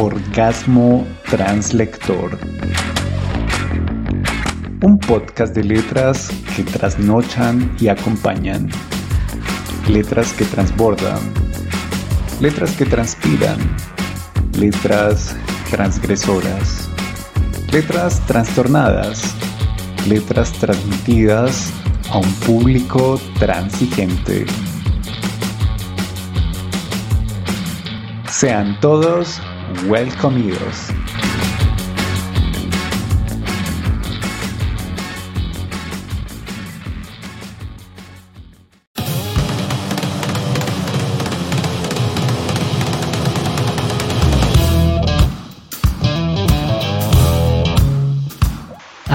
Orgasmo Translector. Un podcast de letras que trasnochan y acompañan. Letras que transbordan. Letras que transpiran. Letras transgresoras. Letras trastornadas. Letras transmitidas a un público transigente. Sean todos welcomidos.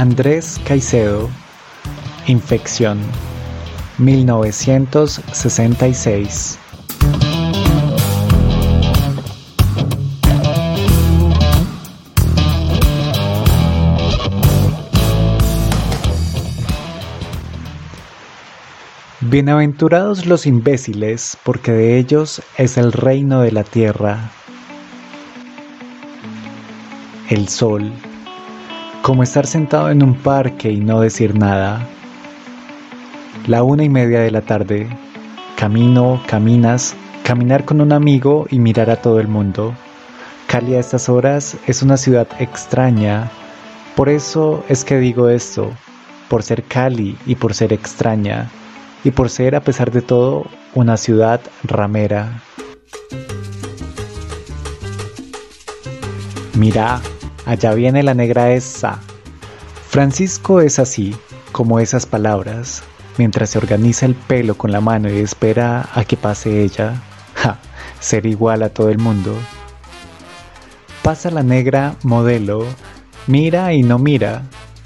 Andrés Caicedo, Infección, 1966. Bienaventurados los imbéciles, porque de ellos es el reino de la tierra. El sol, como estar sentado en un parque y no decir nada. La una y media de la tarde, camino, caminas, caminar con un amigo y mirar a todo el mundo. Cali a estas horas es una ciudad extraña, por eso es que digo esto, por ser Cali y por ser extraña y por ser, a pesar de todo, una ciudad ramera. Mira, allá viene la negra esa. Francisco es así, como esas palabras, mientras se organiza el pelo con la mano y espera a que pase ella. Ja, ser igual a todo el mundo. Pasa la negra modelo, mira y no mira,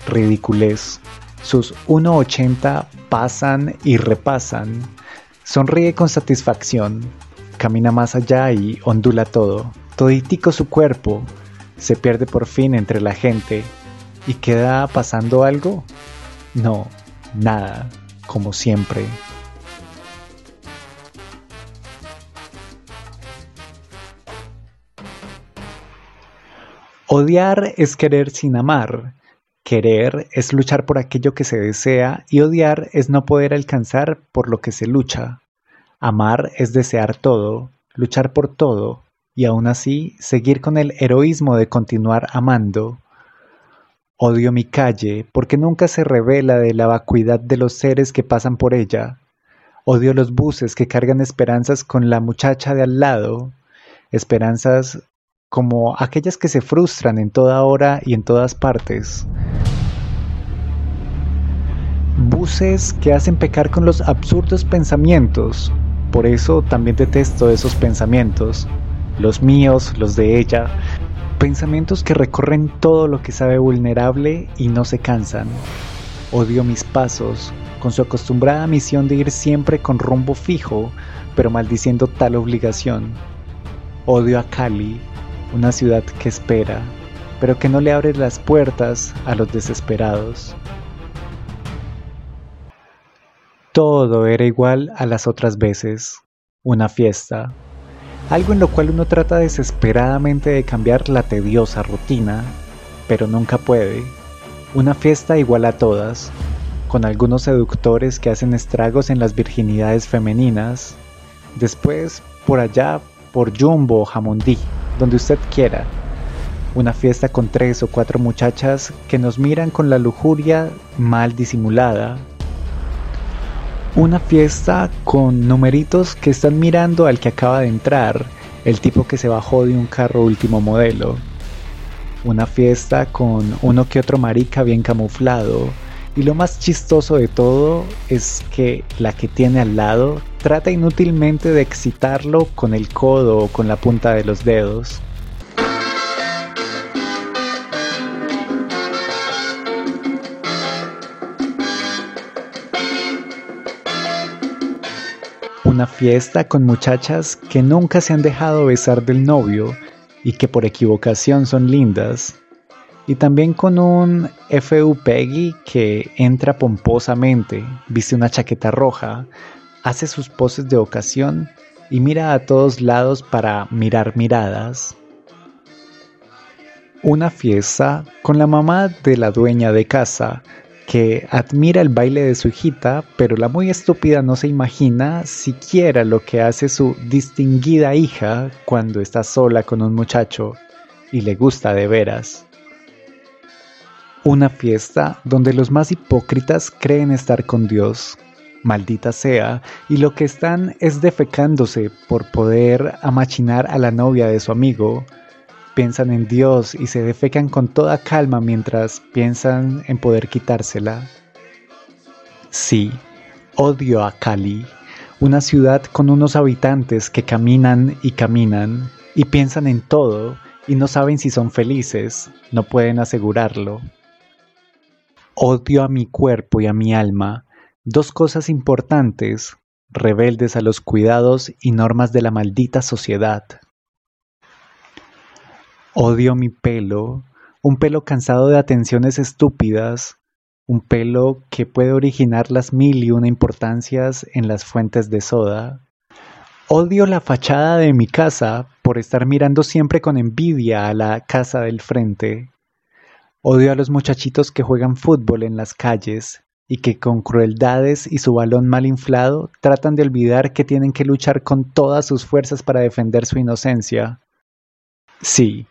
ridiculez. Sus 1,80 pasan y repasan. Sonríe con satisfacción. Camina más allá y ondula todo. Toditico su cuerpo. Se pierde por fin entre la gente. ¿Y queda pasando algo? No, nada, como siempre. Odiar es querer sin amar. Querer es luchar por aquello que se desea y odiar es no poder alcanzar por lo que se lucha. Amar es desear todo, luchar por todo y aún así seguir con el heroísmo de continuar amando. Odio mi calle porque nunca se revela de la vacuidad de los seres que pasan por ella. Odio los buses que cargan esperanzas con la muchacha de al lado, esperanzas como aquellas que se frustran en toda hora y en todas partes. Buses que hacen pecar con los absurdos pensamientos. Por eso también detesto esos pensamientos, los míos, los de ella, pensamientos que recorren todo lo que sabe vulnerable y no se cansan. Odio mis pasos, con su acostumbrada misión de ir siempre con rumbo fijo, pero maldiciendo tal obligación. Odio a Cali, una ciudad que espera, pero que no le abre las puertas a los desesperados. Todo era igual a las otras veces, una fiesta, algo en lo cual uno trata desesperadamente de cambiar la tediosa rutina, pero nunca puede, una fiesta igual a todas, con algunos seductores que hacen estragos en las virginidades femeninas, después por allá por Jumbo o Jamondí, donde usted quiera. Una fiesta con tres o cuatro muchachas que nos miran con la lujuria mal disimulada. Una fiesta con numeritos que están mirando al que acaba de entrar, el tipo que se bajó de un carro último modelo. Una fiesta con uno que otro marica bien camuflado, y lo más chistoso de todo es que la que tiene al lado trata inútilmente de excitarlo con el codo o con la punta de los dedos. Una fiesta con muchachas que nunca se han dejado besar del novio y que por equivocación son lindas y también con un FU Peggy que entra pomposamente, viste una chaqueta roja, hace sus poses de ocasión y mira a todos lados para mirar miradas. Una fiesta con la mamá de la dueña de casa que admira el baile de su hijita, pero la muy estúpida no se imagina siquiera lo que hace su distinguida hija cuando está sola con un muchacho y le gusta de veras. Una fiesta donde los más hipócritas creen estar con Dios, maldita sea, y lo que están es defecándose por poder amachinar a la novia de su amigo, piensan en Dios y se defecan con toda calma mientras piensan en poder quitársela. Sí, odio a Cali, una ciudad con unos habitantes que caminan y caminan y piensan en todo y no saben si son felices, no pueden asegurarlo. Odio a mi cuerpo y a mi alma, dos cosas importantes, rebeldes a los cuidados y normas de la maldita sociedad. Odio mi pelo, un pelo cansado de atenciones estúpidas, un pelo que puede originar las mil y una importancias en las fuentes de soda. Odio la fachada de mi casa por estar mirando siempre con envidia a la casa del frente. Odio a los muchachitos que juegan fútbol en las calles y que con crueldades y su balón mal inflado tratan de olvidar que tienen que luchar con todas sus fuerzas para defender su inocencia. Sí,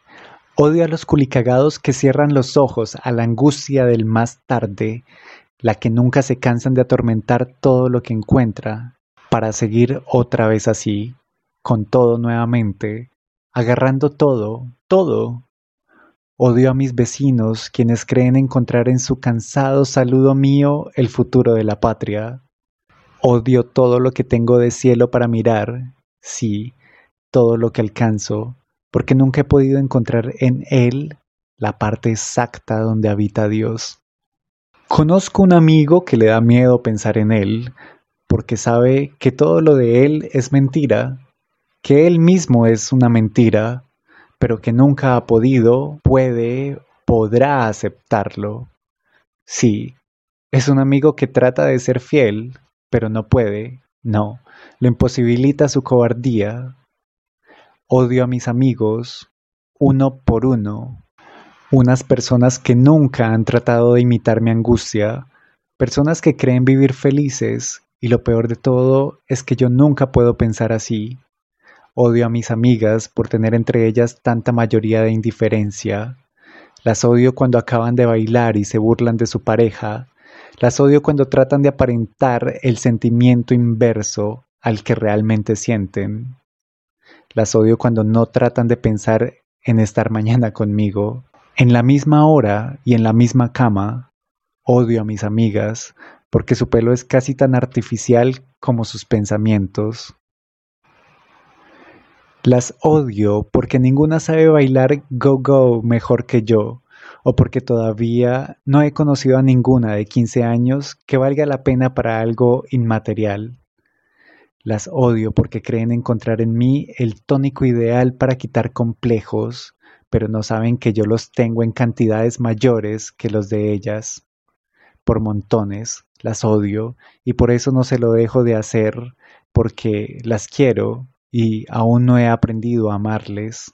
Odio a los culicagados que cierran los ojos a la angustia del más tarde, la que nunca se cansan de atormentar todo lo que encuentra, para seguir otra vez así, con todo nuevamente, agarrando todo, todo. Odio a mis vecinos, quienes creen encontrar en su cansado saludo mío el futuro de la patria. Odio todo lo que tengo de cielo para mirar, sí, todo lo que alcanzo, porque nunca he podido encontrar en Él la parte exacta donde habita Dios. Conozco un amigo que le da miedo pensar en Él, porque sabe que todo lo de Él es mentira, que Él mismo es una mentira, pero que nunca ha podido, puede, podrá aceptarlo. Sí, es un amigo que trata de ser fiel, pero no puede, no, lo imposibilita su cobardía, Odio a mis amigos uno por uno, unas personas que nunca han tratado de imitar mi angustia, personas que creen vivir felices. Y lo peor de todo es que yo nunca puedo pensar así. Odio a mis amigas por tener entre ellas tanta mayoría de indiferencia. Las odio cuando acaban de bailar y se burlan de su pareja. Las odio cuando tratan de aparentar el sentimiento inverso al que realmente sienten. Las odio cuando no tratan de pensar en estar mañana conmigo. En la misma hora y en la misma cama, odio a mis amigas porque su pelo es casi tan artificial como sus pensamientos. Las odio porque ninguna sabe bailar go-go mejor que yo, o porque todavía no he conocido a ninguna de 15 años que valga la pena para algo inmaterial. Las odio porque creen encontrar en mí el tónico ideal para quitar complejos, pero no saben que yo los tengo en cantidades mayores que los de ellas. Por montones, las odio y por eso no se lo dejo de hacer, porque las quiero y aún no he aprendido a amarles.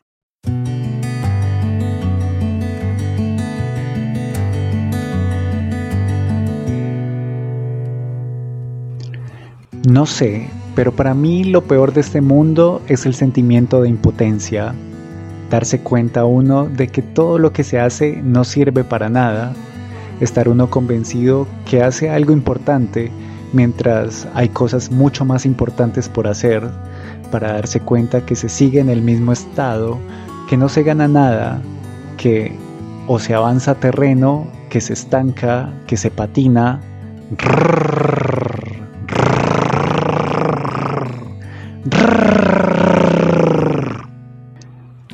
No sé pero para mí lo peor de este mundo es el sentimiento de impotencia, darse cuenta uno de que todo lo que se hace no sirve para nada, estar uno convencido que hace algo importante mientras hay cosas mucho más importantes por hacer, para darse cuenta que se sigue en el mismo estado, que no se gana nada, que o se avanza terreno, que se estanca, que se patina.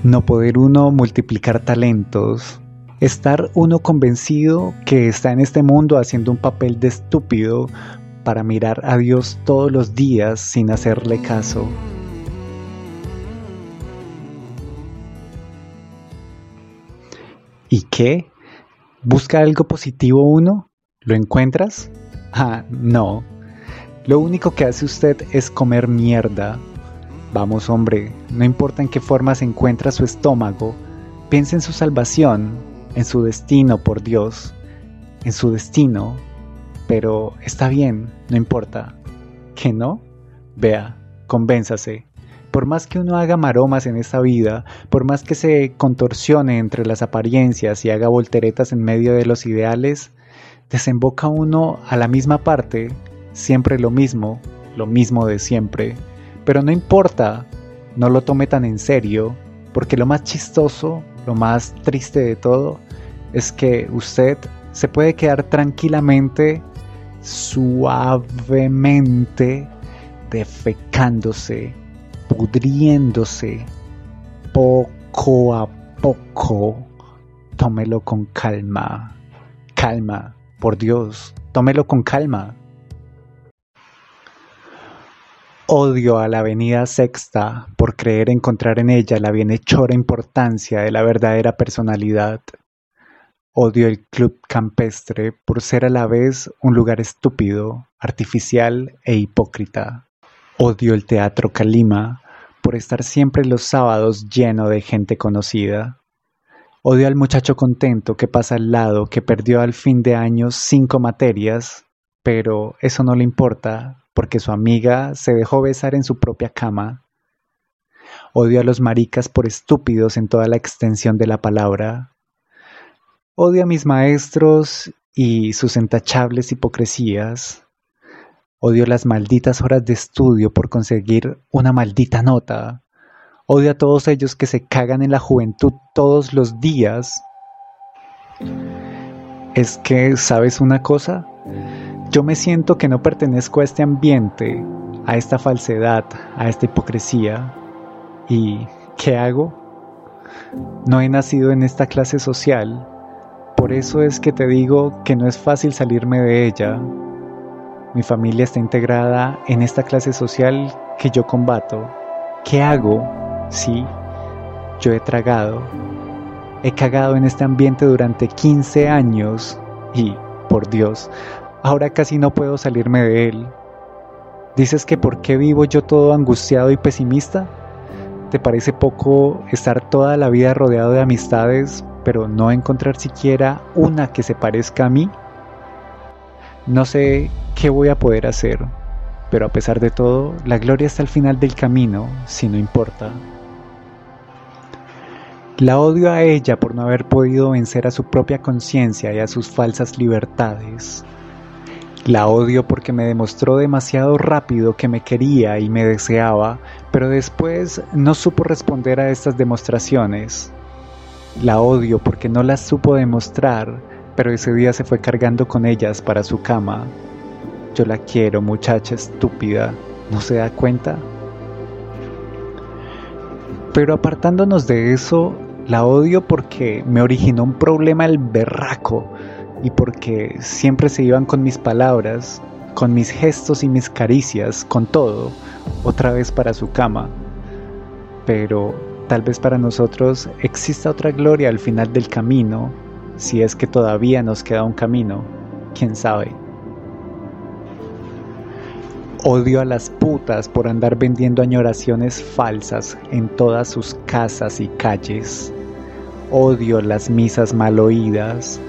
No poder uno multiplicar talentos. Estar uno convencido que está en este mundo haciendo un papel de estúpido para mirar a Dios todos los días sin hacerle caso. ¿Y qué? ¿Busca algo positivo uno? ¿Lo encuentras? Ah, no, lo único que hace usted es comer mierda. Vamos hombre, no importa en qué forma se encuentra su estómago, Piensa en su salvación, en su destino por Dios, en su destino, pero está bien, no importa. ¿Que no? Vea, convénzase. Por más que uno haga maromas en esta vida, por más que se contorsione entre las apariencias y haga volteretas en medio de los ideales, desemboca uno a la misma parte, siempre lo mismo, lo mismo de siempre. Pero no importa, no lo tome tan en serio, porque lo más chistoso, lo más triste de todo, es que usted se puede quedar tranquilamente, suavemente, defecándose, pudriéndose, poco a poco. Tómelo con calma, calma, por Dios, tómelo con calma. Odio a la Avenida Sexta por creer encontrar en ella la bienhechora importancia de la verdadera personalidad. Odio el club campestre por ser a la vez un lugar estúpido, artificial e hipócrita. Odio el teatro Calima por estar siempre los sábados lleno de gente conocida. Odio al muchacho contento que pasa al lado que perdió al fin de año cinco materias, pero eso no le importa porque su amiga se dejó besar en su propia cama. Odio a los maricas por estúpidos en toda la extensión de la palabra. Odio a mis maestros y sus entachables hipocresías. Odio las malditas horas de estudio por conseguir una maldita nota. Odio a todos ellos que se cagan en la juventud todos los días. Es que, ¿sabes una cosa? Yo me siento que no pertenezco a este ambiente, a esta falsedad, a esta hipocresía. ¿Y qué hago? No he nacido en esta clase social. Por eso es que te digo que no es fácil salirme de ella. Mi familia está integrada en esta clase social que yo combato. ¿Qué hago? Sí, yo he tragado. He cagado en este ambiente durante 15 años y, por Dios, Ahora casi no puedo salirme de él. ¿Dices que por qué vivo yo todo angustiado y pesimista? ¿Te parece poco estar toda la vida rodeado de amistades, pero no encontrar siquiera una que se parezca a mí? No sé qué voy a poder hacer, pero a pesar de todo, la gloria está al final del camino, si no importa. La odio a ella por no haber podido vencer a su propia conciencia y a sus falsas libertades. La odio porque me demostró demasiado rápido que me quería y me deseaba, pero después no supo responder a estas demostraciones. La odio porque no las supo demostrar, pero ese día se fue cargando con ellas para su cama. Yo la quiero, muchacha estúpida, ¿no se da cuenta? Pero apartándonos de eso, la odio porque me originó un problema el berraco y porque siempre se iban con mis palabras, con mis gestos y mis caricias, con todo, otra vez para su cama. Pero tal vez para nosotros exista otra gloria al final del camino, si es que todavía nos queda un camino, quién sabe. Odio a las putas por andar vendiendo añoraciones falsas en todas sus casas y calles. Odio las misas mal oídas,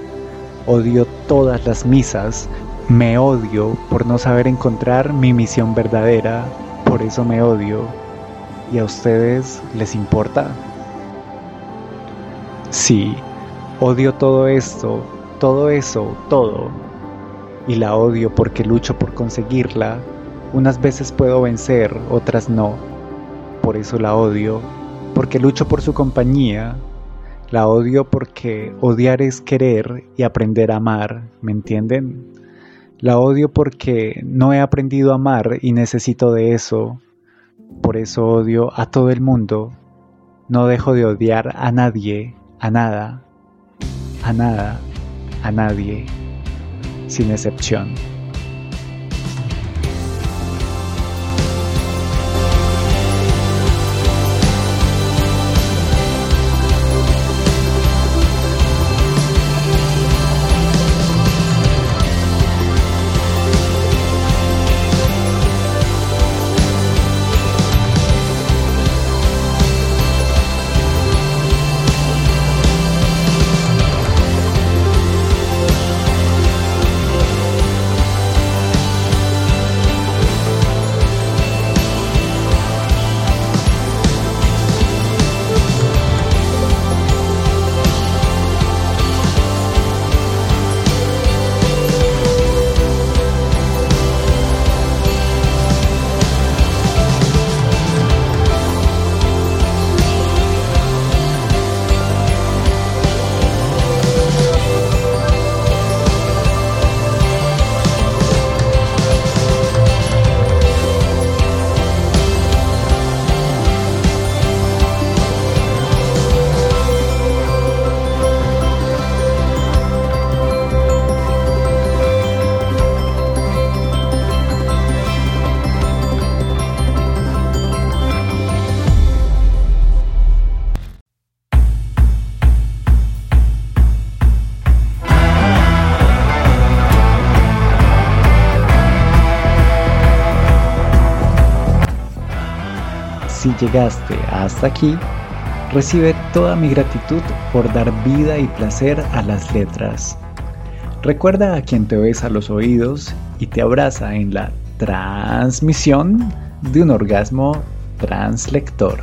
Odio todas las misas, me odio por no saber encontrar mi misión verdadera, por eso me odio. ¿Y a ustedes les importa? Sí, odio todo esto, todo eso, todo. Y la odio porque lucho por conseguirla. Unas veces puedo vencer, otras no. Por eso la odio, porque lucho por su compañía, la odio porque odiar es querer y aprender a amar, ¿me entienden? La odio porque no he aprendido a amar y necesito de eso. Por eso odio a todo el mundo. No dejo de odiar a nadie, a nada, a nada, a nadie, sin excepción. Llegaste hasta aquí, recibe toda mi gratitud por dar vida y placer a las letras. Recuerda a quien te besa los oídos y te abraza en la transmisión de un orgasmo translector.